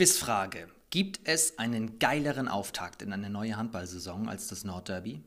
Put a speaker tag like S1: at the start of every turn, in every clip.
S1: Quizfrage. Gibt es einen geileren Auftakt in eine neue Handballsaison als das Nordderby?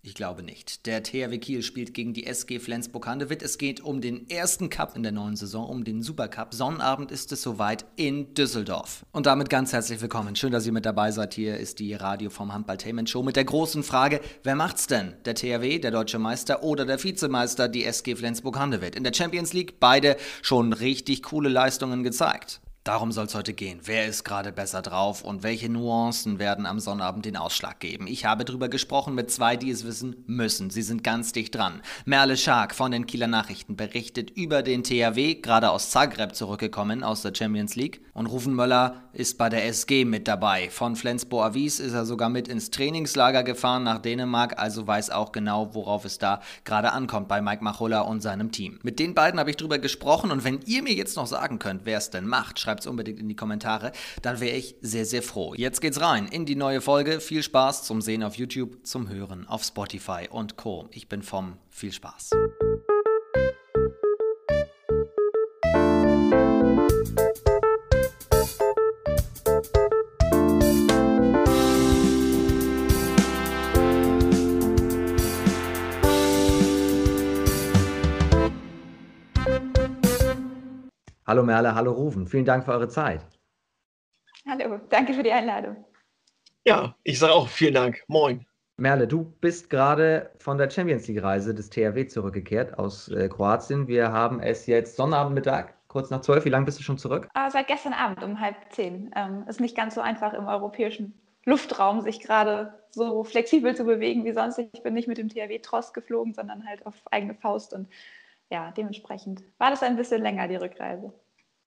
S1: Ich glaube nicht. Der THW Kiel spielt gegen die SG Flensburg-Handewitt. Es geht um den ersten Cup in der neuen Saison, um den Supercup. Sonnabend ist es soweit in Düsseldorf. Und damit ganz herzlich willkommen. Schön, dass ihr mit dabei seid. Hier ist die Radio vom Handballtainment Show mit der großen Frage, wer macht's denn? Der THW, der deutsche Meister oder der Vizemeister, die SG Flensburg-Handewitt? In der Champions League beide schon richtig coole Leistungen gezeigt. Darum soll es heute gehen. Wer ist gerade besser drauf und welche Nuancen werden am Sonnabend den Ausschlag geben? Ich habe darüber gesprochen mit zwei, die es wissen müssen. Sie sind ganz dicht dran. Merle Schark von den Kieler Nachrichten berichtet über den THW, gerade aus Zagreb zurückgekommen aus der Champions League. Und Rufen Möller ist bei der SG mit dabei. Von Flensburg Avis ist er sogar mit ins Trainingslager gefahren nach Dänemark, also weiß auch genau, worauf es da gerade ankommt bei Mike Machulla und seinem Team. Mit den beiden habe ich drüber gesprochen und wenn ihr mir jetzt noch sagen könnt, wer es denn macht, schreibt es unbedingt in die Kommentare. Dann wäre ich sehr, sehr froh. Jetzt geht's rein in die neue Folge. Viel Spaß zum Sehen auf YouTube, zum Hören auf Spotify und Co. Ich bin vom Viel Spaß. Hallo Merle, hallo Rufen. Vielen Dank für eure Zeit.
S2: Hallo, danke für die Einladung.
S3: Ja, ich sage auch vielen Dank. Moin.
S1: Merle, du bist gerade von der Champions League-Reise des THW zurückgekehrt aus äh, Kroatien. Wir haben es jetzt Sonnabendmittag, kurz nach zwölf. Wie lange bist du schon zurück?
S2: Uh, seit gestern Abend um halb zehn. Ähm, ist nicht ganz so einfach im europäischen Luftraum, sich gerade so flexibel zu bewegen wie sonst. Ich bin nicht mit dem THW-Trost geflogen, sondern halt auf eigene Faust und ja, dementsprechend war das ein bisschen länger, die Rückreise.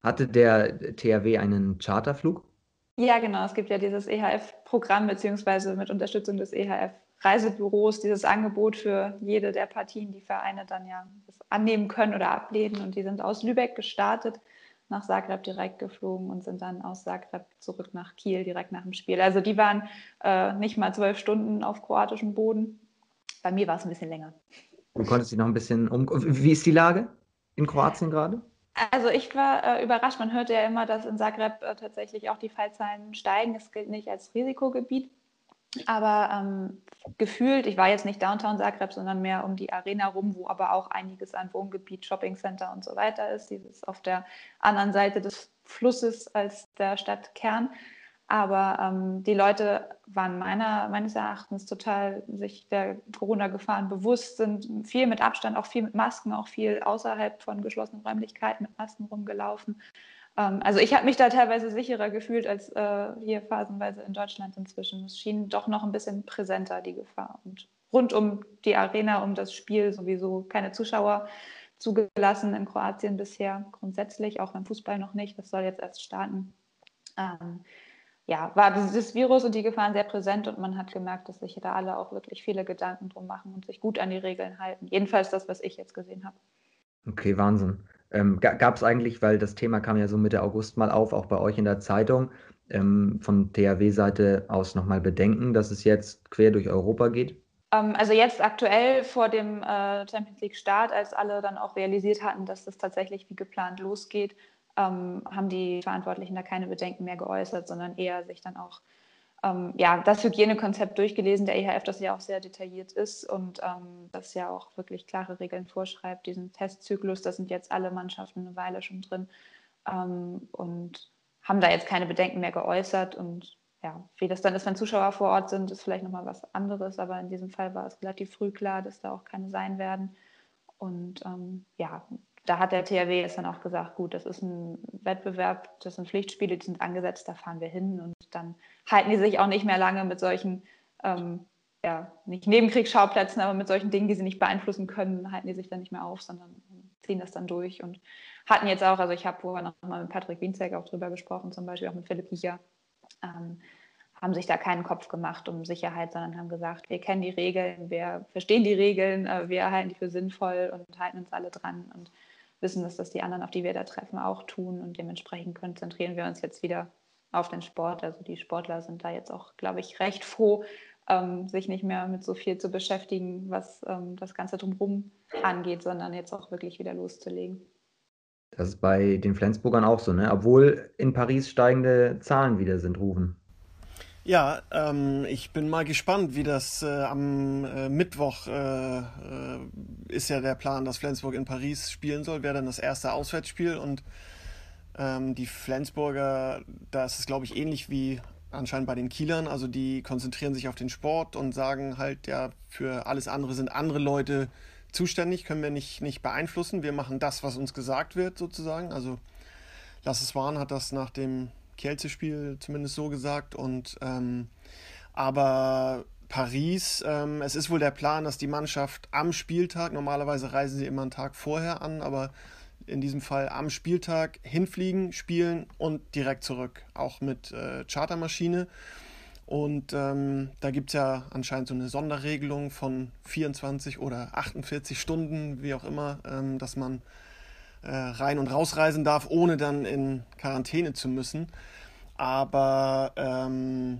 S1: Hatte der THW einen Charterflug?
S2: Ja, genau. Es gibt ja dieses EHF-Programm, beziehungsweise mit Unterstützung des EHF-Reisebüros, dieses Angebot für jede der Partien, die Vereine dann ja annehmen können oder ablehnen. Und die sind aus Lübeck gestartet, nach Zagreb direkt geflogen und sind dann aus Zagreb zurück nach Kiel direkt nach dem Spiel. Also die waren äh, nicht mal zwölf Stunden auf kroatischem Boden. Bei mir war es ein bisschen länger.
S1: Du konntest dich noch ein bisschen um. Wie ist die Lage in Kroatien gerade?
S2: Also ich war äh, überrascht. Man hört ja immer, dass in Zagreb äh, tatsächlich auch die Fallzahlen steigen. Es gilt nicht als Risikogebiet. Aber ähm, gefühlt, ich war jetzt nicht Downtown Zagreb, sondern mehr um die Arena rum, wo aber auch einiges an Wohngebiet, Shoppingcenter und so weiter ist. Dieses auf der anderen Seite des Flusses als der Stadtkern. Aber ähm, die Leute waren meiner, meines Erachtens total sich der Corona-Gefahren bewusst, sind viel mit Abstand, auch viel mit Masken, auch viel außerhalb von geschlossenen Räumlichkeiten mit Masken rumgelaufen. Ähm, also ich habe mich da teilweise sicherer gefühlt als äh, hier phasenweise in Deutschland inzwischen. Es schien doch noch ein bisschen präsenter, die Gefahr. Und rund um die Arena, um das Spiel sowieso keine Zuschauer zugelassen in Kroatien bisher grundsätzlich, auch beim Fußball noch nicht. Das soll jetzt erst starten. Ähm, ja, war dieses Virus und die Gefahren sehr präsent und man hat gemerkt, dass sich da alle auch wirklich viele Gedanken drum machen und sich gut an die Regeln halten. Jedenfalls das, was ich jetzt gesehen habe.
S1: Okay, Wahnsinn. Ähm, Gab es eigentlich, weil das Thema kam ja so Mitte August mal auf, auch bei euch in der Zeitung, ähm, von THW-Seite aus nochmal Bedenken, dass es jetzt quer durch Europa geht?
S2: Ähm, also jetzt aktuell vor dem äh, Champions League-Start, als alle dann auch realisiert hatten, dass das tatsächlich wie geplant losgeht, ähm, haben die Verantwortlichen da keine Bedenken mehr geäußert, sondern eher sich dann auch ähm, ja, das Hygienekonzept durchgelesen der EHF, das ja auch sehr detailliert ist und ähm, das ja auch wirklich klare Regeln vorschreibt. Diesen Testzyklus, da sind jetzt alle Mannschaften eine Weile schon drin ähm, und haben da jetzt keine Bedenken mehr geäußert. Und ja, wie das dann ist, wenn Zuschauer vor Ort sind, ist vielleicht nochmal was anderes, aber in diesem Fall war es relativ früh klar, dass da auch keine sein werden. Und ähm, ja, da hat der THW jetzt dann auch gesagt, gut, das ist ein Wettbewerb, das sind Pflichtspiele, die sind angesetzt, da fahren wir hin und dann halten die sich auch nicht mehr lange mit solchen, ähm, ja, nicht Nebenkriegsschauplätzen, aber mit solchen Dingen, die sie nicht beeinflussen können, halten die sich dann nicht mehr auf, sondern ziehen das dann durch und hatten jetzt auch, also ich habe vorher noch mal mit Patrick Wienzek auch drüber gesprochen, zum Beispiel auch mit Philipp Kicher, ähm, haben sich da keinen Kopf gemacht um Sicherheit, sondern haben gesagt, wir kennen die Regeln, wir verstehen die Regeln, äh, wir halten die für sinnvoll und halten uns alle dran und wissen, dass das die anderen, auf die wir da treffen, auch tun. Und dementsprechend konzentrieren wir uns jetzt wieder auf den Sport. Also die Sportler sind da jetzt auch, glaube ich, recht froh, ähm, sich nicht mehr mit so viel zu beschäftigen, was ähm, das Ganze drumherum angeht, sondern jetzt auch wirklich wieder loszulegen.
S4: Das ist bei den Flensburgern auch so, ne? Obwohl in Paris steigende Zahlen wieder sind, Rufen.
S5: Ja, ähm, ich bin mal gespannt, wie das äh, am äh, Mittwoch äh, äh, ist ja der Plan, dass Flensburg in Paris spielen soll, wäre dann das erste Auswärtsspiel und ähm, die Flensburger, da ist es glaube ich ähnlich wie anscheinend bei den Kielern, also die konzentrieren sich auf den Sport und sagen halt, ja, für alles andere sind andere Leute zuständig, können wir nicht, nicht beeinflussen, wir machen das, was uns gesagt wird sozusagen, also Lasse Swan hat das nach dem Kielce-Spiel zumindest so gesagt. Und ähm, aber Paris, ähm, es ist wohl der Plan, dass die Mannschaft am Spieltag, normalerweise reisen sie immer einen Tag vorher an, aber in diesem Fall am Spieltag hinfliegen, spielen und direkt zurück, auch mit äh, Chartermaschine. Und ähm, da gibt es ja anscheinend so eine Sonderregelung von 24 oder 48 Stunden, wie auch immer, ähm, dass man rein- und rausreisen darf, ohne dann in Quarantäne zu müssen. Aber ähm,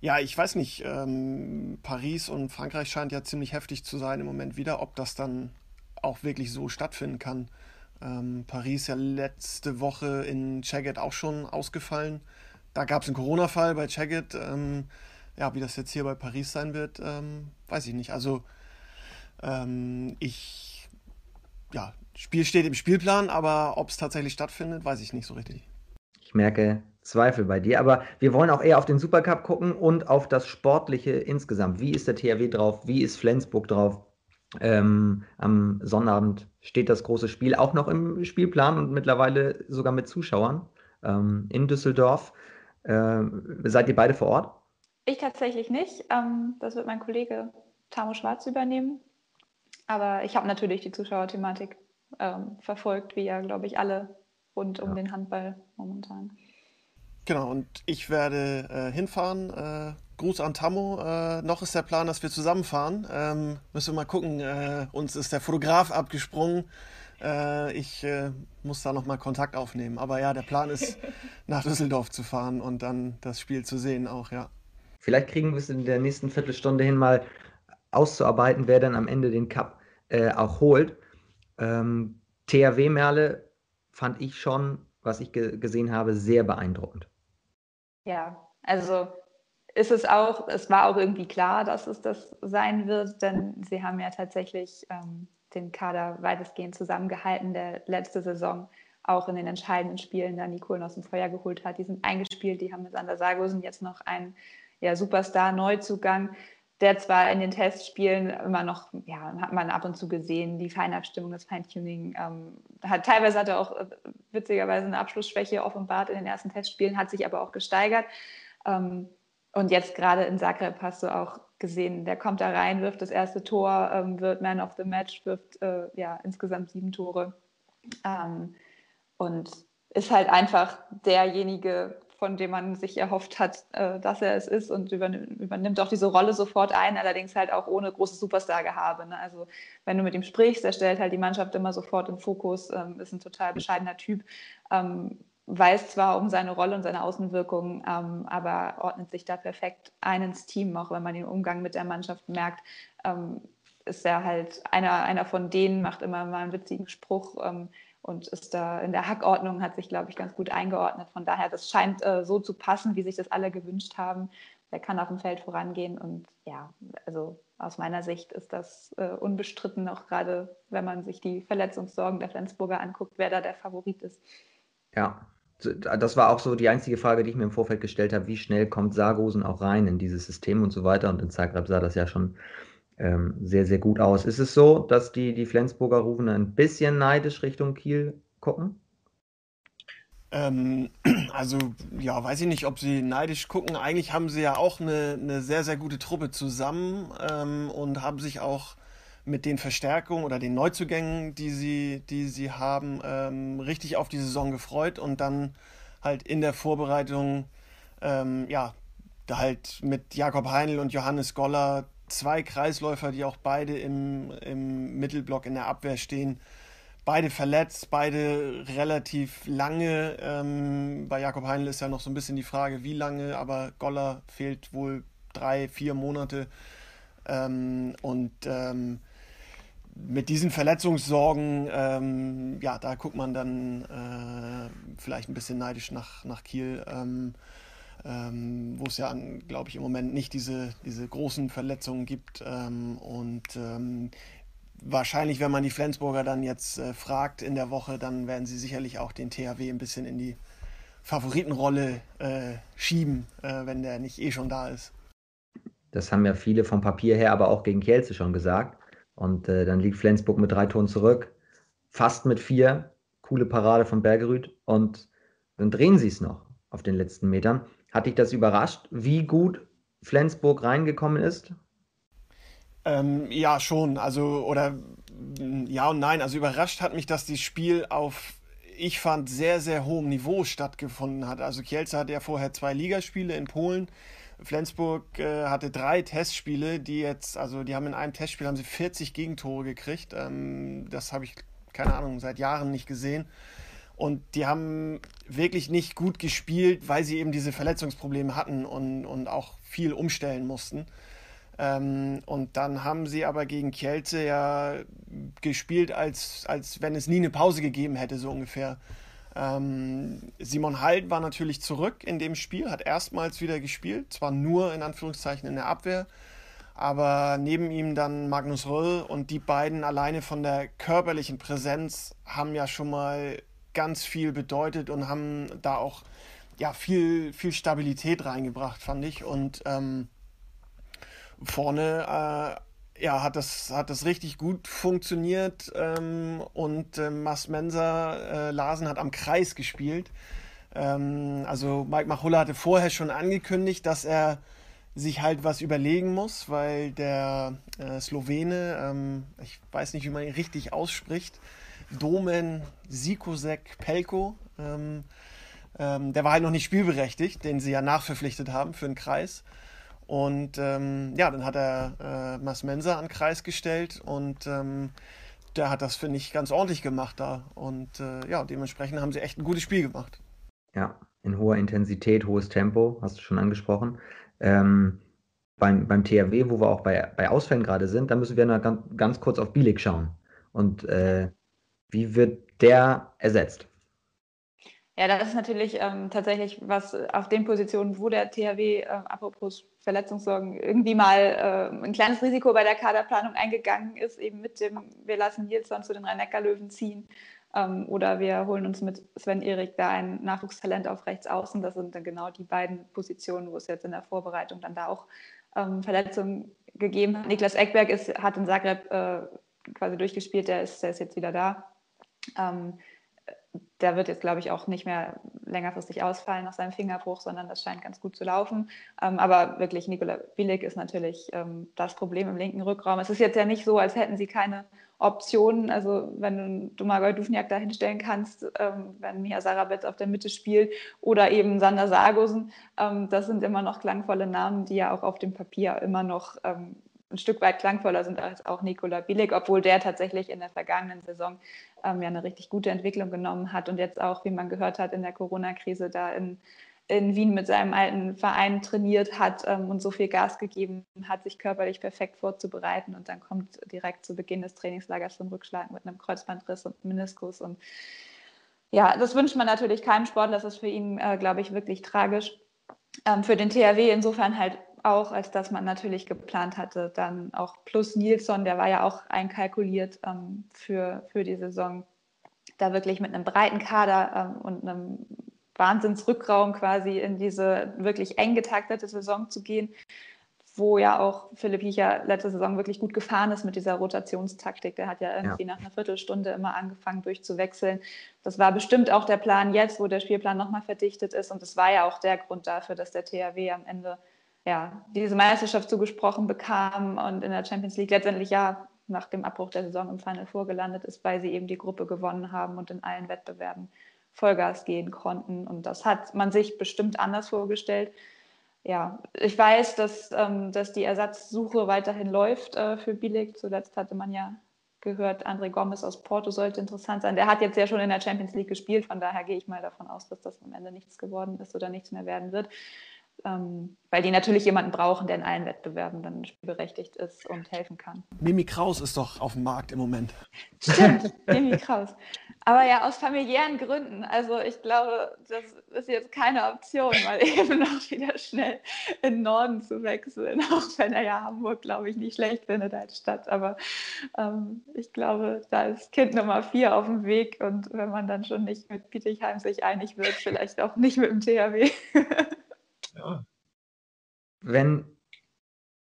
S5: ja, ich weiß nicht, ähm, Paris und Frankreich scheint ja ziemlich heftig zu sein im Moment wieder, ob das dann auch wirklich so stattfinden kann. Ähm, Paris ja letzte Woche in Chagget auch schon ausgefallen. Da gab es einen Corona-Fall bei Chagget. Ähm, ja, wie das jetzt hier bei Paris sein wird, ähm, weiß ich nicht. Also ähm, ich ja, Spiel steht im Spielplan, aber ob es tatsächlich stattfindet, weiß ich nicht so richtig.
S4: Ich merke Zweifel bei dir, aber wir wollen auch eher auf den Supercup gucken und auf das Sportliche insgesamt. Wie ist der THW drauf? Wie ist Flensburg drauf? Ähm, am Sonnabend steht das große Spiel auch noch im Spielplan und mittlerweile sogar mit Zuschauern ähm, in Düsseldorf. Ähm, seid ihr beide vor Ort?
S2: Ich tatsächlich nicht. Ähm, das wird mein Kollege Tamo Schwarz übernehmen. Aber ich habe natürlich die Zuschauerthematik ähm, verfolgt, wie ja, glaube ich, alle rund um den Handball momentan.
S5: Genau, und ich werde äh, hinfahren. Äh, Gruß an Tammo. Äh, noch ist der Plan, dass wir zusammenfahren. Ähm, müssen wir mal gucken. Äh, uns ist der Fotograf abgesprungen. Äh, ich äh, muss da nochmal Kontakt aufnehmen. Aber ja, der Plan ist, nach Düsseldorf zu fahren und dann das Spiel zu sehen auch, ja.
S4: Vielleicht kriegen wir es in der nächsten Viertelstunde hin mal auszuarbeiten, wer dann am Ende den Cup auch holt. Ähm, THW Merle fand ich schon, was ich ge gesehen habe, sehr beeindruckend.
S2: Ja, also ist es auch, es war auch irgendwie klar, dass es das sein wird, denn sie haben ja tatsächlich ähm, den Kader weitestgehend zusammengehalten, der letzte Saison auch in den entscheidenden Spielen da Nicole aus dem Feuer geholt hat. Die sind eingespielt, die haben mit Sander Sargosen jetzt noch einen ja, Superstar-Neuzugang der zwar in den Testspielen immer noch, ja, hat man ab und zu gesehen, die Feinabstimmung, das Feintuning, ähm, hat, teilweise hat er auch äh, witzigerweise eine Abschlussschwäche offenbart in den ersten Testspielen, hat sich aber auch gesteigert. Ähm, und jetzt gerade in Zagreb hast du auch gesehen, der kommt da rein, wirft das erste Tor, ähm, wird Man of the Match, wirft äh, ja, insgesamt sieben Tore. Ähm, und ist halt einfach derjenige, von dem man sich erhofft hat, äh, dass er es ist und übernimmt, übernimmt, auch diese Rolle sofort ein, allerdings halt auch ohne großes Superstar-Gehabe. Ne? Also wenn du mit ihm sprichst, er stellt halt die Mannschaft immer sofort im Fokus, ähm, ist ein total bescheidener Typ, ähm, weiß zwar um seine Rolle und seine Außenwirkung, ähm, aber ordnet sich da perfekt ein ins Team, auch wenn man den Umgang mit der Mannschaft merkt, ähm, ist er halt einer, einer von denen, macht immer mal einen witzigen Spruch, ähm, und ist da in der Hackordnung, hat sich, glaube ich, ganz gut eingeordnet. Von daher, das scheint äh, so zu passen, wie sich das alle gewünscht haben. Der kann auf dem Feld vorangehen und ja, also aus meiner Sicht ist das äh, unbestritten, auch gerade wenn man sich die Verletzungssorgen der Flensburger anguckt, wer da der Favorit ist.
S4: Ja, das war auch so die einzige Frage, die ich mir im Vorfeld gestellt habe, wie schnell kommt Sargosen auch rein in dieses System und so weiter. Und in Zagreb sah das ja schon ähm, sehr, sehr gut aus. Ist es so, dass die, die Flensburger Rufen ein bisschen neidisch Richtung Kiel gucken?
S5: Ähm, also, ja, weiß ich nicht, ob sie neidisch gucken. Eigentlich haben sie ja auch eine, eine sehr, sehr gute Truppe zusammen ähm, und haben sich auch mit den Verstärkungen oder den Neuzugängen, die sie, die sie haben, ähm, richtig auf die Saison gefreut und dann halt in der Vorbereitung, ähm, ja, halt mit Jakob Heinl und Johannes Goller zwei Kreisläufer, die auch beide im, im Mittelblock in der Abwehr stehen. Beide verletzt, beide relativ lange. Ähm, bei Jakob Heinl ist ja noch so ein bisschen die Frage, wie lange, aber Goller fehlt wohl drei, vier Monate. Ähm, und ähm, mit diesen Verletzungssorgen, ähm, ja, da guckt man dann äh, vielleicht ein bisschen neidisch nach, nach Kiel, ähm, ähm, wo es ja, glaube ich, im Moment nicht diese, diese großen Verletzungen gibt. Ähm, und ähm, wahrscheinlich, wenn man die Flensburger dann jetzt äh, fragt in der Woche, dann werden sie sicherlich auch den THW ein bisschen in die Favoritenrolle äh, schieben, äh, wenn der nicht eh schon da ist.
S4: Das haben ja viele vom Papier her aber auch gegen Kielce schon gesagt. Und äh, dann liegt Flensburg mit drei Toren zurück, fast mit vier. Coole Parade von Bergerüth. Und dann drehen sie es noch auf den letzten Metern. Hat dich das überrascht, wie gut Flensburg reingekommen ist?
S5: Ähm, ja, schon. Also, oder ja und nein. Also überrascht hat mich, dass das Spiel auf, ich fand, sehr, sehr hohem Niveau stattgefunden hat. Also Kielce hatte ja vorher zwei Ligaspiele in Polen. Flensburg äh, hatte drei Testspiele, die jetzt, also die haben in einem Testspiel haben sie 40 Gegentore gekriegt. Ähm, das habe ich, keine Ahnung, seit Jahren nicht gesehen. Und die haben wirklich nicht gut gespielt, weil sie eben diese Verletzungsprobleme hatten und, und auch viel umstellen mussten. Ähm, und dann haben sie aber gegen Kielce ja gespielt, als, als wenn es nie eine Pause gegeben hätte, so ungefähr. Ähm, Simon Halt war natürlich zurück in dem Spiel, hat erstmals wieder gespielt, zwar nur in Anführungszeichen in der Abwehr, aber neben ihm dann Magnus Röll und die beiden alleine von der körperlichen Präsenz haben ja schon mal ganz viel bedeutet und haben da auch ja, viel, viel Stabilität reingebracht, fand ich. Und ähm, vorne äh, ja, hat, das, hat das richtig gut funktioniert ähm, und äh, Mas Mensa äh, Larsen hat am Kreis gespielt. Ähm, also Mike Machulla hatte vorher schon angekündigt, dass er sich halt was überlegen muss, weil der äh, Slowene, ähm, ich weiß nicht, wie man ihn richtig ausspricht, Domen Sikosek Pelko, ähm, ähm, der war halt noch nicht spielberechtigt, den sie ja nachverpflichtet haben für den Kreis. Und ähm, ja, dann hat er äh, Mas Mensa an den Kreis gestellt und ähm, der hat das, finde ich, ganz ordentlich gemacht da. Und äh, ja, dementsprechend haben sie echt ein gutes Spiel gemacht.
S4: Ja, in hoher Intensität, hohes Tempo, hast du schon angesprochen. Ähm, beim, beim THW, wo wir auch bei, bei Ausfällen gerade sind, da müssen wir noch ganz, ganz kurz auf Bielik schauen. Und äh, wie wird der ersetzt?
S2: Ja, das ist natürlich ähm, tatsächlich was auf den Positionen, wo der THW, äh, apropos Verletzungssorgen, irgendwie mal äh, ein kleines Risiko bei der Kaderplanung eingegangen ist, eben mit dem, wir lassen Nilsson zu den Rhein-Neckar-Löwen ziehen ähm, oder wir holen uns mit Sven Erik da ein Nachwuchstalent auf rechts außen. Das sind dann genau die beiden Positionen, wo es jetzt in der Vorbereitung dann da auch ähm, Verletzungen gegeben hat. Niklas Eckberg ist, hat in Zagreb äh, quasi durchgespielt, der ist, der ist jetzt wieder da. Ähm, der wird jetzt, glaube ich, auch nicht mehr längerfristig ausfallen nach seinem Fingerbruch, sondern das scheint ganz gut zu laufen. Ähm, aber wirklich, Nikola Billig ist natürlich ähm, das Problem im linken Rückraum. Es ist jetzt ja nicht so, als hätten sie keine Optionen. Also wenn du Domagoj Dufniak da hinstellen kannst, ähm, wenn Mia Sarabetz auf der Mitte spielt oder eben Sander Sargosen, ähm, das sind immer noch klangvolle Namen, die ja auch auf dem Papier immer noch ähm, ein Stück weit klangvoller sind als auch Nikola Billig, obwohl der tatsächlich in der vergangenen Saison ähm, ja eine richtig gute Entwicklung genommen hat und jetzt auch, wie man gehört hat, in der Corona-Krise da in, in Wien mit seinem alten Verein trainiert hat ähm, und so viel Gas gegeben hat, sich körperlich perfekt vorzubereiten. Und dann kommt direkt zu Beginn des Trainingslagers zum Rückschlag mit einem Kreuzbandriss und Meniskus. Und ja, das wünscht man natürlich keinem Sportler, das ist für ihn, äh, glaube ich, wirklich tragisch. Ähm, für den THW insofern halt auch, als dass man natürlich geplant hatte, dann auch plus Nilsson, der war ja auch einkalkuliert ähm, für, für die Saison, da wirklich mit einem breiten Kader ähm, und einem Wahnsinnsrückraum quasi in diese wirklich eng getaktete Saison zu gehen, wo ja auch Philipp Hiecher letzte Saison wirklich gut gefahren ist mit dieser Rotationstaktik. Der hat ja irgendwie ja. nach einer Viertelstunde immer angefangen durchzuwechseln. Das war bestimmt auch der Plan jetzt, wo der Spielplan nochmal verdichtet ist. Und das war ja auch der Grund dafür, dass der THW am Ende ja, diese Meisterschaft zugesprochen bekam und in der Champions League letztendlich ja nach dem Abbruch der Saison im Final vorgelandet ist, weil sie eben die Gruppe gewonnen haben und in allen Wettbewerben Vollgas gehen konnten. Und das hat man sich bestimmt anders vorgestellt. Ja, ich weiß, dass, ähm, dass die Ersatzsuche weiterhin läuft äh, für Billig. Zuletzt hatte man ja gehört, André Gomes aus Porto sollte interessant sein. Der hat jetzt ja schon in der Champions League gespielt, von daher gehe ich mal davon aus, dass das am Ende nichts geworden ist oder nichts mehr werden wird. Ähm, weil die natürlich jemanden brauchen, der in allen Wettbewerben dann spielberechtigt ist und helfen kann.
S5: Mimi Kraus ist doch auf dem Markt im Moment.
S2: Stimmt, Mimi Kraus. Aber ja, aus familiären Gründen. Also ich glaube, das ist jetzt keine Option, mal eben noch wieder schnell in den Norden zu wechseln, auch wenn er ja Hamburg, glaube ich, nicht schlecht findet als Stadt. Aber ähm, ich glaube, da ist Kind Nummer vier auf dem Weg und wenn man dann schon nicht mit Bietigheim sich einig wird, vielleicht auch nicht mit dem THW.
S4: Wenn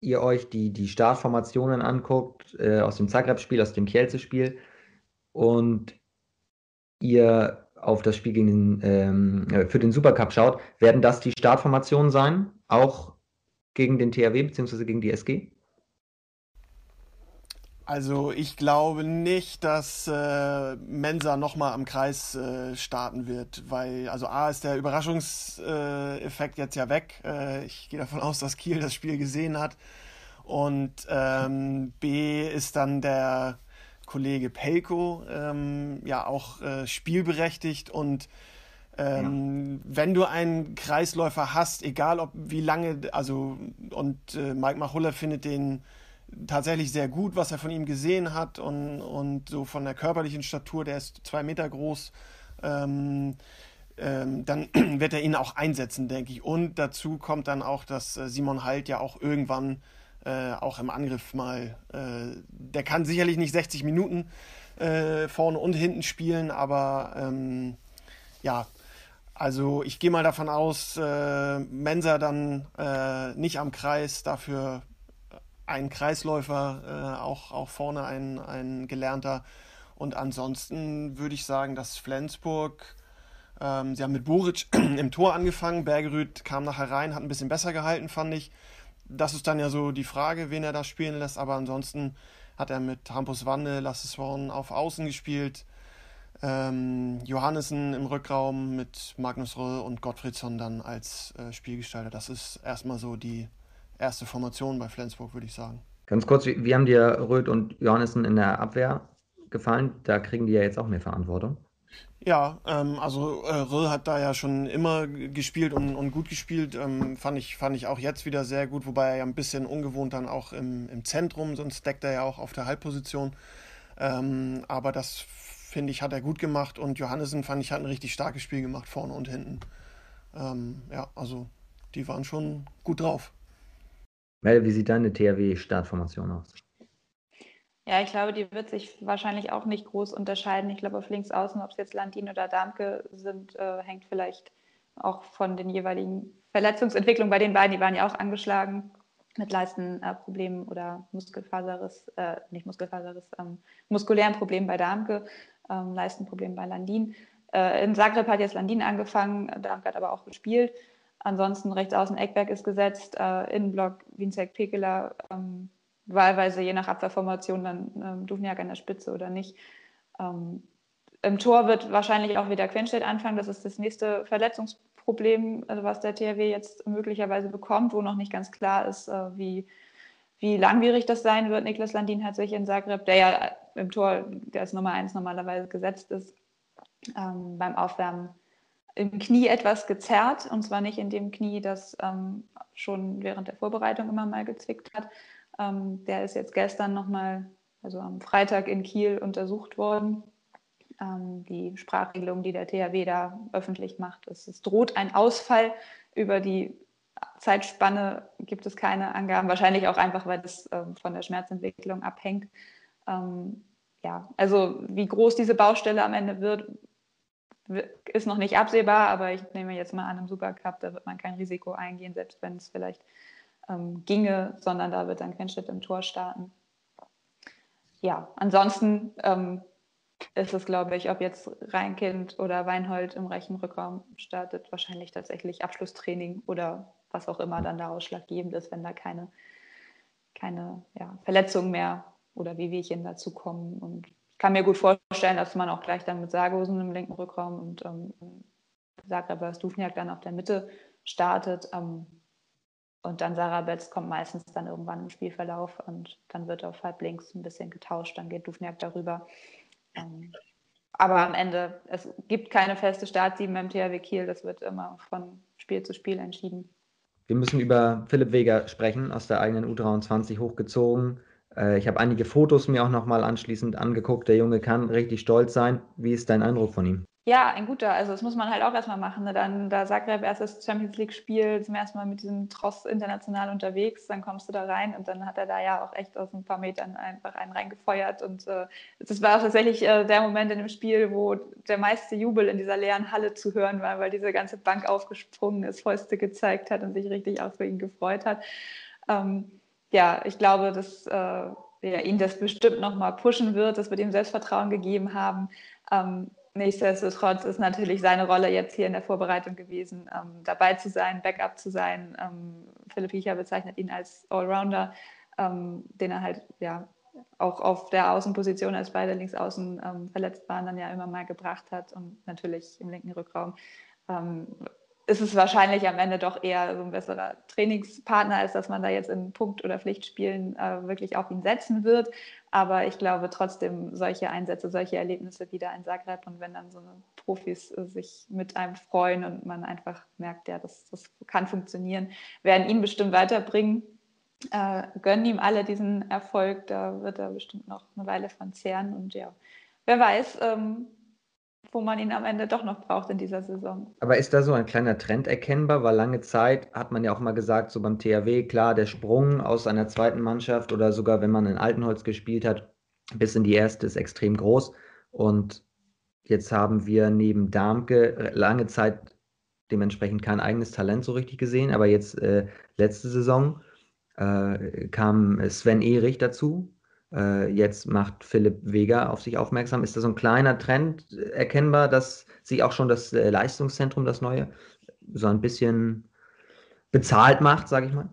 S4: ihr euch die, die Startformationen anguckt, äh, aus dem Zagreb-Spiel, aus dem Kielce-Spiel und ihr auf das Spiel gegen den, ähm, äh, für den Supercup schaut, werden das die Startformationen sein, auch gegen den THW bzw. gegen die SG?
S5: Also ich glaube nicht, dass äh, Mensa nochmal am Kreis äh, starten wird, weil also A ist der Überraschungseffekt jetzt ja weg. Äh, ich gehe davon aus, dass Kiel das Spiel gesehen hat. Und ähm, B ist dann der Kollege Pelko ähm, ja auch äh, spielberechtigt und ähm, ja. Wenn du einen Kreisläufer hast, egal ob wie lange, also und äh, Mike Machulla findet den tatsächlich sehr gut, was er von ihm gesehen hat und, und so von der körperlichen Statur, der ist zwei Meter groß, ähm, ähm, dann wird er ihn auch einsetzen, denke ich. Und dazu kommt dann auch, dass äh, Simon Halt ja auch irgendwann äh, auch im Angriff mal, äh, der kann sicherlich nicht 60 Minuten äh, vorne und hinten spielen, aber ähm, ja, also ich gehe mal davon aus, äh, Mensa dann äh, nicht am Kreis, dafür ein Kreisläufer, äh, auch, auch vorne ein, ein gelernter. Und ansonsten würde ich sagen, dass Flensburg, ähm, sie haben mit Boric im Tor angefangen, Bergerüth kam nachher rein, hat ein bisschen besser gehalten, fand ich. Das ist dann ja so die Frage, wen er da spielen lässt, aber ansonsten hat er mit Hampus Wanne, Lassesworn auf Außen gespielt, ähm, Johannessen im Rückraum mit Magnus Röll und Gottfriedsson dann als äh, Spielgestalter. Das ist erstmal so die erste Formation bei Flensburg, würde ich sagen.
S4: Ganz kurz, wie, wie haben dir Röth und Johannessen in der Abwehr gefallen? Da kriegen die ja jetzt auch mehr Verantwortung.
S5: Ja, ähm, also äh, Röll hat da ja schon immer gespielt und, und gut gespielt. Ähm, fand, ich, fand ich auch jetzt wieder sehr gut, wobei er ja ein bisschen ungewohnt dann auch im, im Zentrum, sonst deckt er ja auch auf der Halbposition. Ähm, aber das finde ich, hat er gut gemacht und Johannessen fand ich, hat ein richtig starkes Spiel gemacht, vorne und hinten. Ähm, ja, also die waren schon gut drauf.
S4: Mel, wie sieht deine THW-Startformation aus?
S2: Ja, ich glaube, die wird sich wahrscheinlich auch nicht groß unterscheiden. Ich glaube, auf links außen, ob es jetzt Landin oder Darmke sind, äh, hängt vielleicht auch von den jeweiligen Verletzungsentwicklungen bei den beiden. Die waren ja auch angeschlagen mit Leistenproblemen äh, oder Muskelfaserriss, äh, nicht Muskelfaserriss, ähm, muskulären Problemen bei Darmke, ähm, Leistenproblemen bei Landin. Äh, in Zagreb hat jetzt Landin angefangen, Darmke hat aber auch gespielt. Ansonsten rechts außen Eckberg ist gesetzt, äh, Innenblock Winzek Pekela, ähm, wahlweise je nach Abwehrformation dann ähm, Duvniak an der Spitze oder nicht. Ähm, Im Tor wird wahrscheinlich auch wieder Quenstedt anfangen. Das ist das nächste Verletzungsproblem, also was der THW jetzt möglicherweise bekommt, wo noch nicht ganz klar ist, äh, wie, wie langwierig das sein wird. Niklas Landin hat sich in Zagreb, der ja im Tor, der ist Nummer eins normalerweise gesetzt ist, ähm, beim Aufwärmen im Knie etwas gezerrt und zwar nicht in dem Knie, das ähm, schon während der Vorbereitung immer mal gezwickt hat. Ähm, der ist jetzt gestern nochmal, also am Freitag in Kiel untersucht worden. Ähm, die Sprachregelung, die der THW da öffentlich macht, ist, es droht ein Ausfall über die Zeitspanne gibt es keine Angaben, wahrscheinlich auch einfach, weil das ähm, von der Schmerzentwicklung abhängt. Ähm, ja, also wie groß diese Baustelle am Ende wird, ist noch nicht absehbar, aber ich nehme jetzt mal an, im Supercup, da wird man kein Risiko eingehen, selbst wenn es vielleicht ähm, ginge, sondern da wird dann Quenstedt im Tor starten. Ja, ansonsten ähm, ist es, glaube ich, ob jetzt Reinkind oder Weinhold im rechten Rückraum startet, wahrscheinlich tatsächlich Abschlusstraining oder was auch immer dann da ausschlaggebend ist, wenn da keine, keine ja, Verletzungen mehr oder Wehwehchen dazukommen. Und kann mir gut vorstellen, dass man auch gleich dann mit Sargosen im linken Rückraum und ähm, Zagreb Stufniak dann auf der Mitte startet. Ähm, und dann Sarah Betz kommt meistens dann irgendwann im Spielverlauf und dann wird auf halb links ein bisschen getauscht, dann geht Dufniak darüber. Ähm, aber am Ende, es gibt keine feste Startsieben beim THW Kiel, das wird immer von Spiel zu Spiel entschieden.
S4: wir müssen über Philipp Weger sprechen, aus der eigenen U23 hochgezogen. Äh, ich habe einige Fotos mir auch nochmal anschließend angeguckt. Der Junge kann richtig stolz sein. Wie ist dein Eindruck von ihm?
S2: Ja, ein guter. Also das muss man halt auch erstmal machen. Ne? Dann da Zagreb erstes Champions League-Spiel zum ersten Mal mit diesem Tross international unterwegs, dann kommst du da rein und dann hat er da ja auch echt aus ein paar Metern einfach einen reingefeuert. Und äh, das war auch tatsächlich äh, der Moment in dem Spiel, wo der meiste Jubel in dieser leeren Halle zu hören war, weil diese ganze Bank aufgesprungen ist, Fäuste gezeigt hat und sich richtig auch für ihn gefreut hat. Ähm, ja, ich glaube, dass äh, ja, ihn das bestimmt nochmal pushen wird, dass wir ihm Selbstvertrauen gegeben haben. Ähm, Nichtsdestotrotz ist natürlich seine Rolle jetzt hier in der Vorbereitung gewesen, ähm, dabei zu sein, Backup zu sein. Ähm, Philipp Hiecher bezeichnet ihn als Allrounder, ähm, den er halt ja auch auf der Außenposition, als beide Linksaußen ähm, verletzt waren, dann ja immer mal gebracht hat und natürlich im linken Rückraum ähm, ist es wahrscheinlich am Ende doch eher so ein besserer Trainingspartner, als dass man da jetzt in Punkt- oder Pflichtspielen äh, wirklich auf ihn setzen wird. Aber ich glaube trotzdem, solche Einsätze, solche Erlebnisse wieder in Zagreb und wenn dann so eine Profis äh, sich mit einem freuen und man einfach merkt, ja, das, das kann funktionieren, werden ihn bestimmt weiterbringen. Äh, gönnen ihm alle diesen Erfolg, da wird er bestimmt noch eine Weile von zehren und ja, wer weiß, ähm, wo man ihn am Ende doch noch braucht in dieser Saison.
S4: Aber ist da so ein kleiner Trend erkennbar? Weil lange Zeit hat man ja auch mal gesagt, so beim THW, klar, der Sprung aus einer zweiten Mannschaft oder sogar wenn man in Altenholz gespielt hat, bis in die erste ist extrem groß. Und jetzt haben wir neben Darmke lange Zeit dementsprechend kein eigenes Talent so richtig gesehen. Aber jetzt äh, letzte Saison äh, kam Sven Erich dazu, jetzt macht Philipp Vega auf sich aufmerksam. Ist da so ein kleiner Trend erkennbar, dass sich auch schon das äh, Leistungszentrum, das neue, so ein bisschen bezahlt macht, sage ich mal?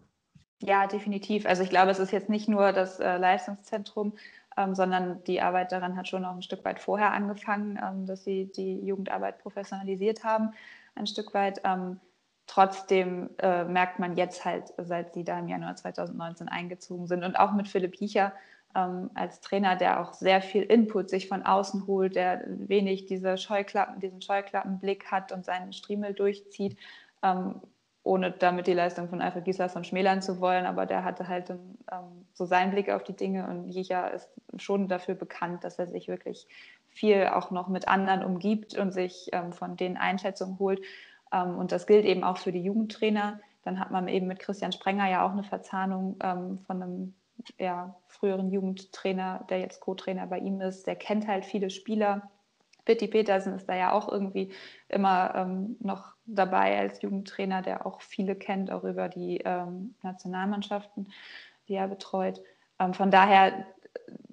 S2: Ja, definitiv. Also ich glaube, es ist jetzt nicht nur das äh, Leistungszentrum, ähm, sondern die Arbeit daran hat schon noch ein Stück weit vorher angefangen, ähm, dass sie die Jugendarbeit professionalisiert haben, ein Stück weit. Ähm, trotzdem äh, merkt man jetzt halt, seit sie da im Januar 2019 eingezogen sind und auch mit Philipp Hiecher ähm, als Trainer, der auch sehr viel Input sich von außen holt, der wenig diese Scheuklappen, diesen Scheuklappenblick hat und seinen Striemel durchzieht, ähm, ohne damit die Leistung von Alfred Gislason schmälern zu wollen, aber der hatte halt ähm, so seinen Blick auf die Dinge und Jicha ist schon dafür bekannt, dass er sich wirklich viel auch noch mit anderen umgibt und sich ähm, von denen Einschätzungen holt. Ähm, und das gilt eben auch für die Jugendtrainer. Dann hat man eben mit Christian Sprenger ja auch eine Verzahnung ähm, von einem ja, früheren Jugendtrainer, der jetzt Co-Trainer bei ihm ist, der kennt halt viele Spieler. Pitti Petersen ist da ja auch irgendwie immer ähm, noch dabei als Jugendtrainer, der auch viele kennt, auch über die ähm, Nationalmannschaften, die er betreut. Ähm, von daher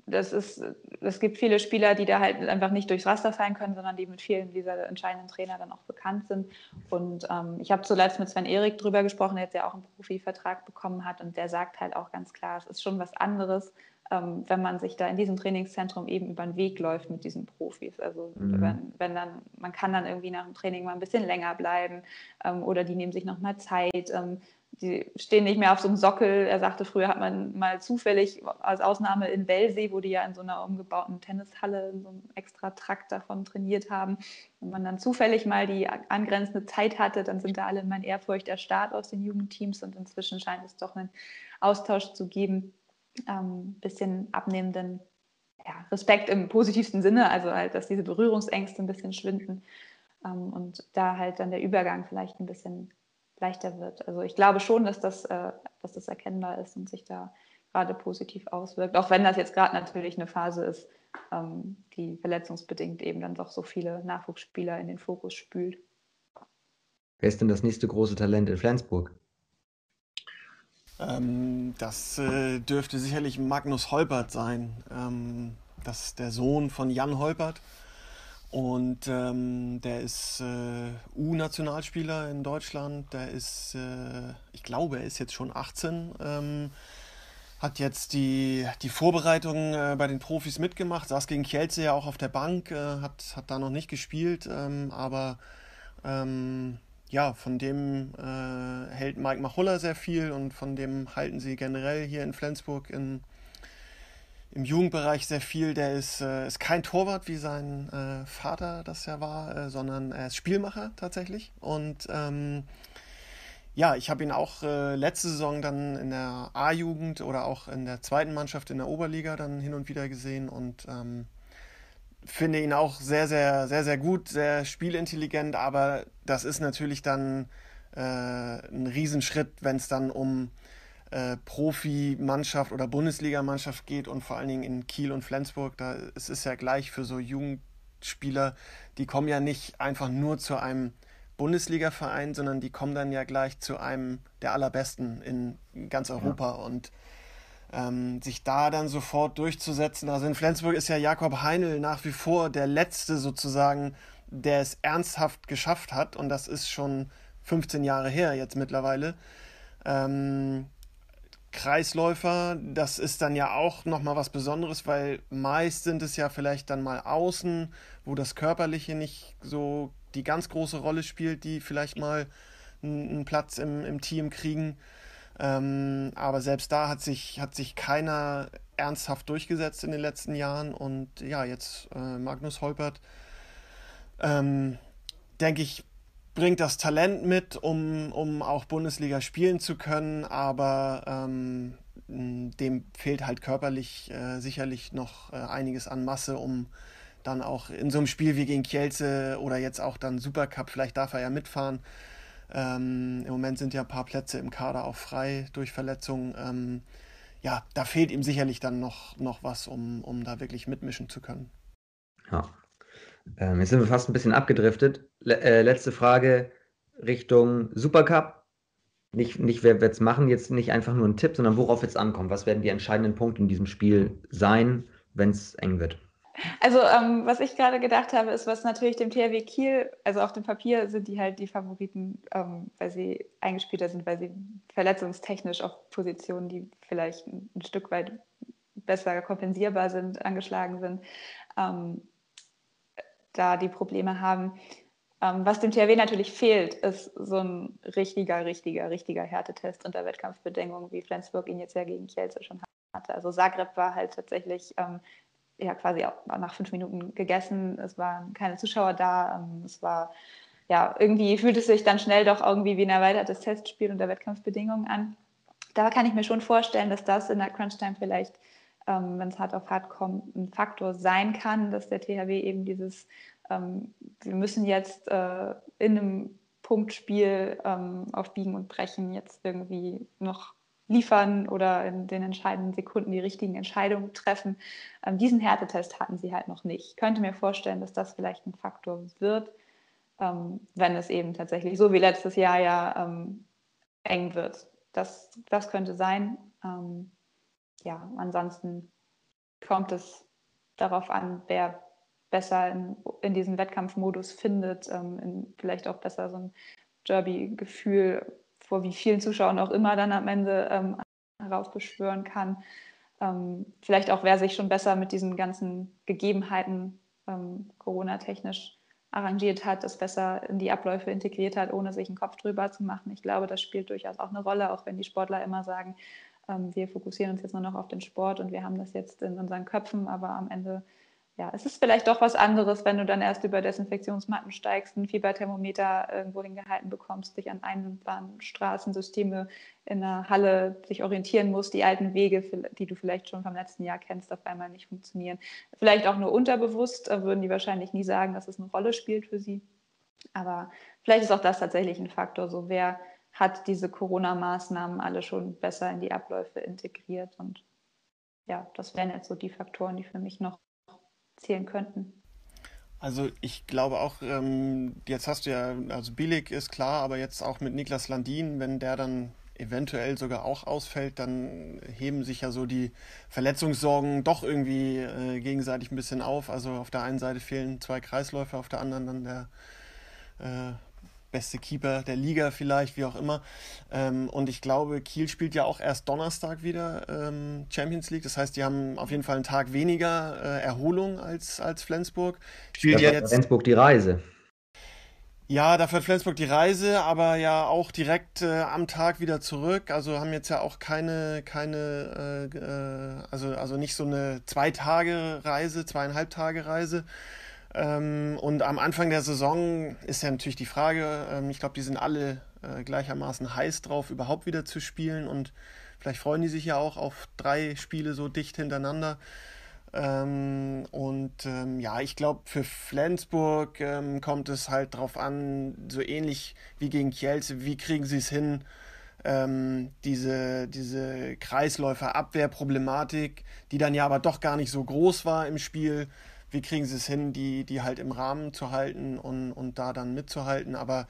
S2: das ist, es gibt viele Spieler, die da halt einfach nicht durchs Raster fallen können, sondern die mit vielen dieser entscheidenden Trainer dann auch bekannt sind. Und ähm, ich habe zuletzt mit Sven Erik drüber gesprochen, der jetzt ja auch einen Profivertrag bekommen hat und der sagt halt auch ganz klar, es ist schon was anderes, wenn man sich da in diesem Trainingszentrum eben über den Weg läuft mit diesen Profis. Also mhm. wenn, wenn dann, man kann dann irgendwie nach dem Training mal ein bisschen länger bleiben ähm, oder die nehmen sich nochmal Zeit. Ähm, die stehen nicht mehr auf so einem Sockel. Er sagte, früher hat man mal zufällig als Ausnahme in Wellsee, wo die ja in so einer umgebauten Tennishalle in so einem extra Trakt davon trainiert haben. Wenn man dann zufällig mal die angrenzende Zeit hatte, dann sind da alle in mein Ehrfurcht erstarrt aus den Jugendteams und inzwischen scheint es doch einen Austausch zu geben. Ähm, bisschen abnehmenden ja, Respekt im positivsten Sinne, also halt, dass diese Berührungsängste ein bisschen schwinden ähm, und da halt dann der Übergang vielleicht ein bisschen leichter wird. Also ich glaube schon, dass das, äh, dass das erkennbar ist und sich da gerade positiv auswirkt, auch wenn das jetzt gerade natürlich eine Phase ist, ähm, die verletzungsbedingt eben dann doch so viele Nachwuchsspieler in den Fokus spült.
S4: Wer ist denn das nächste große Talent in Flensburg?
S5: Ähm, das äh, dürfte sicherlich Magnus Holpert sein. Ähm, das ist der Sohn von Jan Holpert. Und ähm, der ist äh, U-Nationalspieler in Deutschland. Der ist, äh, ich glaube, er ist jetzt schon 18. Ähm, hat jetzt die, die Vorbereitung äh, bei den Profis mitgemacht, saß gegen Kielce ja auch auf der Bank, äh, hat, hat da noch nicht gespielt, ähm, aber ähm, ja, von dem äh, hält Mike Machulla sehr viel und von dem halten sie generell hier in Flensburg in, im Jugendbereich sehr viel. Der ist, äh, ist kein Torwart, wie sein äh, Vater das ja war, äh, sondern er ist Spielmacher tatsächlich. Und ähm, ja, ich habe ihn auch äh, letzte Saison dann in der A-Jugend oder auch in der zweiten Mannschaft in der Oberliga dann hin und wieder gesehen und ähm, finde ihn auch sehr, sehr, sehr, sehr gut, sehr spielintelligent, aber das ist natürlich dann äh, ein Riesenschritt, wenn es dann um äh, Profimannschaft oder Bundesligamannschaft geht und vor allen Dingen in Kiel und Flensburg. Da es ist ja gleich für so Jugendspieler, die kommen ja nicht einfach nur zu einem Bundesliga-Verein, sondern die kommen dann ja gleich zu einem der allerbesten in ganz Europa ja. und ähm, sich da dann sofort durchzusetzen. Also in Flensburg ist ja Jakob Heinl nach wie vor der Letzte sozusagen, der es ernsthaft geschafft hat und das ist schon 15 Jahre her jetzt mittlerweile. Ähm, Kreisläufer, das ist dann ja auch nochmal was Besonderes, weil meist sind es ja vielleicht dann mal außen, wo das Körperliche nicht so die ganz große Rolle spielt, die vielleicht mal einen Platz im, im Team kriegen. Ähm, aber selbst da hat sich, hat sich keiner ernsthaft durchgesetzt in den letzten Jahren. Und ja, jetzt äh, Magnus Holpert, ähm, denke ich, bringt das Talent mit, um, um auch Bundesliga spielen zu können, aber ähm, dem fehlt halt körperlich äh, sicherlich noch äh, einiges an Masse, um dann auch in so einem Spiel wie gegen Kielce oder jetzt auch dann Supercup, vielleicht darf er ja mitfahren. Ähm, Im Moment sind ja ein paar Plätze im Kader auch frei durch Verletzungen. Ähm, ja, da fehlt ihm sicherlich dann noch, noch was, um, um da wirklich mitmischen zu können.
S4: Ja. Ähm, jetzt sind wir fast ein bisschen abgedriftet. Le äh, letzte Frage Richtung Supercup. Nicht, nicht wer wird es machen, jetzt nicht einfach nur ein Tipp, sondern worauf jetzt ankommt. Was werden die entscheidenden Punkte in diesem Spiel sein, wenn es eng wird?
S2: Also, ähm, was ich gerade gedacht habe, ist, was natürlich dem THW Kiel, also auf dem Papier sind die halt die Favoriten, ähm, weil sie eingespielter sind, weil sie verletzungstechnisch auf Positionen, die vielleicht ein, ein Stück weit besser kompensierbar sind, angeschlagen sind, ähm, da die Probleme haben. Ähm, was dem THW natürlich fehlt, ist so ein richtiger, richtiger, richtiger Härtetest unter Wettkampfbedingungen, wie Flensburg ihn jetzt ja gegen Kielce schon hatte. Also Zagreb war halt tatsächlich ähm, ja quasi nach fünf Minuten gegessen. Es waren keine Zuschauer da. Ähm, es war ja irgendwie fühlt es sich dann schnell doch irgendwie wie ein erweitertes Testspiel unter Wettkampfbedingungen an. Da kann ich mir schon vorstellen, dass das in der Crunch-Time vielleicht, ähm, wenn es hart auf hart kommt, ein Faktor sein kann, dass der THW eben dieses, ähm, wir müssen jetzt äh, in einem Punktspiel ähm, auf Biegen und Brechen jetzt irgendwie noch liefern oder in den entscheidenden Sekunden die richtigen Entscheidungen treffen. Ähm, diesen Härtetest hatten sie halt noch nicht. Ich könnte mir vorstellen, dass das vielleicht ein Faktor wird, ähm, wenn es eben tatsächlich so wie letztes Jahr ja ähm, eng wird. Das, das könnte sein. Ähm, ja, ansonsten kommt es darauf an, wer besser in, in diesem Wettkampfmodus findet, ähm, vielleicht auch besser so ein Derby-Gefühl vor wie vielen Zuschauern auch immer dann am Ende ähm, kann. Ähm, vielleicht auch, wer sich schon besser mit diesen ganzen Gegebenheiten ähm, Corona-technisch arrangiert hat, das besser in die Abläufe integriert hat, ohne sich einen Kopf drüber zu machen. Ich glaube, das spielt durchaus auch eine Rolle, auch wenn die Sportler immer sagen, wir fokussieren uns jetzt nur noch auf den Sport und wir haben das jetzt in unseren Köpfen, aber am Ende ja, es ist vielleicht doch was anderes, wenn du dann erst über Desinfektionsmatten steigst, ein Fieberthermometer irgendwo hingehalten bekommst, dich an Einbahnstraßensysteme in der Halle sich orientieren musst, die alten Wege, die du vielleicht schon vom letzten Jahr kennst, auf einmal nicht funktionieren. Vielleicht auch nur unterbewusst, äh, würden die wahrscheinlich nie sagen, dass es eine Rolle spielt für sie. Aber vielleicht ist auch das tatsächlich ein Faktor, so wer hat diese Corona-Maßnahmen alle schon besser in die Abläufe integriert und ja, das wären jetzt so die Faktoren, die für mich noch zählen könnten.
S5: Also ich glaube auch, ähm, jetzt hast du ja, also Billig ist klar, aber jetzt auch mit Niklas Landin, wenn der dann eventuell sogar auch ausfällt, dann heben sich ja so die Verletzungssorgen doch irgendwie äh, gegenseitig ein bisschen auf. Also auf der einen Seite fehlen zwei Kreisläufe, auf der anderen dann der äh, beste Keeper der Liga vielleicht, wie auch immer. Ähm, und ich glaube, Kiel spielt ja auch erst Donnerstag wieder ähm, Champions League. Das heißt, die haben auf jeden Fall einen Tag weniger äh, Erholung als, als Flensburg.
S4: Spielt ja jetzt Flensburg die Reise.
S5: Ja, dafür hat Flensburg die Reise, aber ja auch direkt äh, am Tag wieder zurück. Also haben jetzt ja auch keine, keine, äh, äh also, also nicht so eine zwei Tage Reise, zweieinhalb Tage Reise, und am Anfang der Saison ist ja natürlich die Frage, ähm, ich glaube, die sind alle äh, gleichermaßen heiß drauf, überhaupt wieder zu spielen und vielleicht freuen die sich ja auch auf drei Spiele so dicht hintereinander. Ähm, und ähm, ja, ich glaube, für Flensburg ähm, kommt es halt darauf an, so ähnlich wie gegen Kielce, wie kriegen sie es hin, ähm, diese, diese Kreisläufer-Abwehrproblematik, die dann ja aber doch gar nicht so groß war im Spiel, wie kriegen sie es hin, die, die halt im Rahmen zu halten und, und da dann mitzuhalten. Aber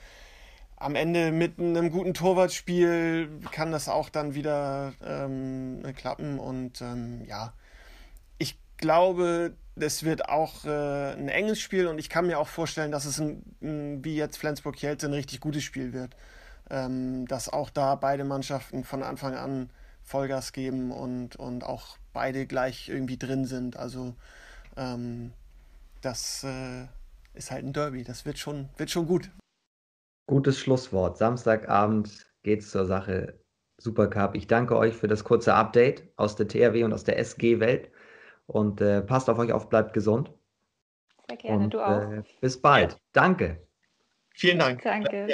S5: am Ende mit einem guten Torwartspiel kann das auch dann wieder ähm, klappen. Und ähm, ja, ich glaube, das wird auch äh, ein enges Spiel und ich kann mir auch vorstellen, dass es ein, ein wie jetzt Flensburg-Kielce ein richtig gutes Spiel wird. Ähm, dass auch da beide Mannschaften von Anfang an Vollgas geben und, und auch beide gleich irgendwie drin sind. Also ähm, das äh, ist halt ein Derby. Das wird schon, wird schon gut.
S4: Gutes Schlusswort. Samstagabend geht's zur Sache. Supercup. Ich danke euch für das kurze Update aus der THW und aus der SG-Welt. Und äh, passt auf euch auf, bleibt gesund.
S2: Sehr gerne,
S4: und,
S2: du auch.
S4: Äh, bis bald. Danke.
S3: Vielen Dank.
S2: Danke.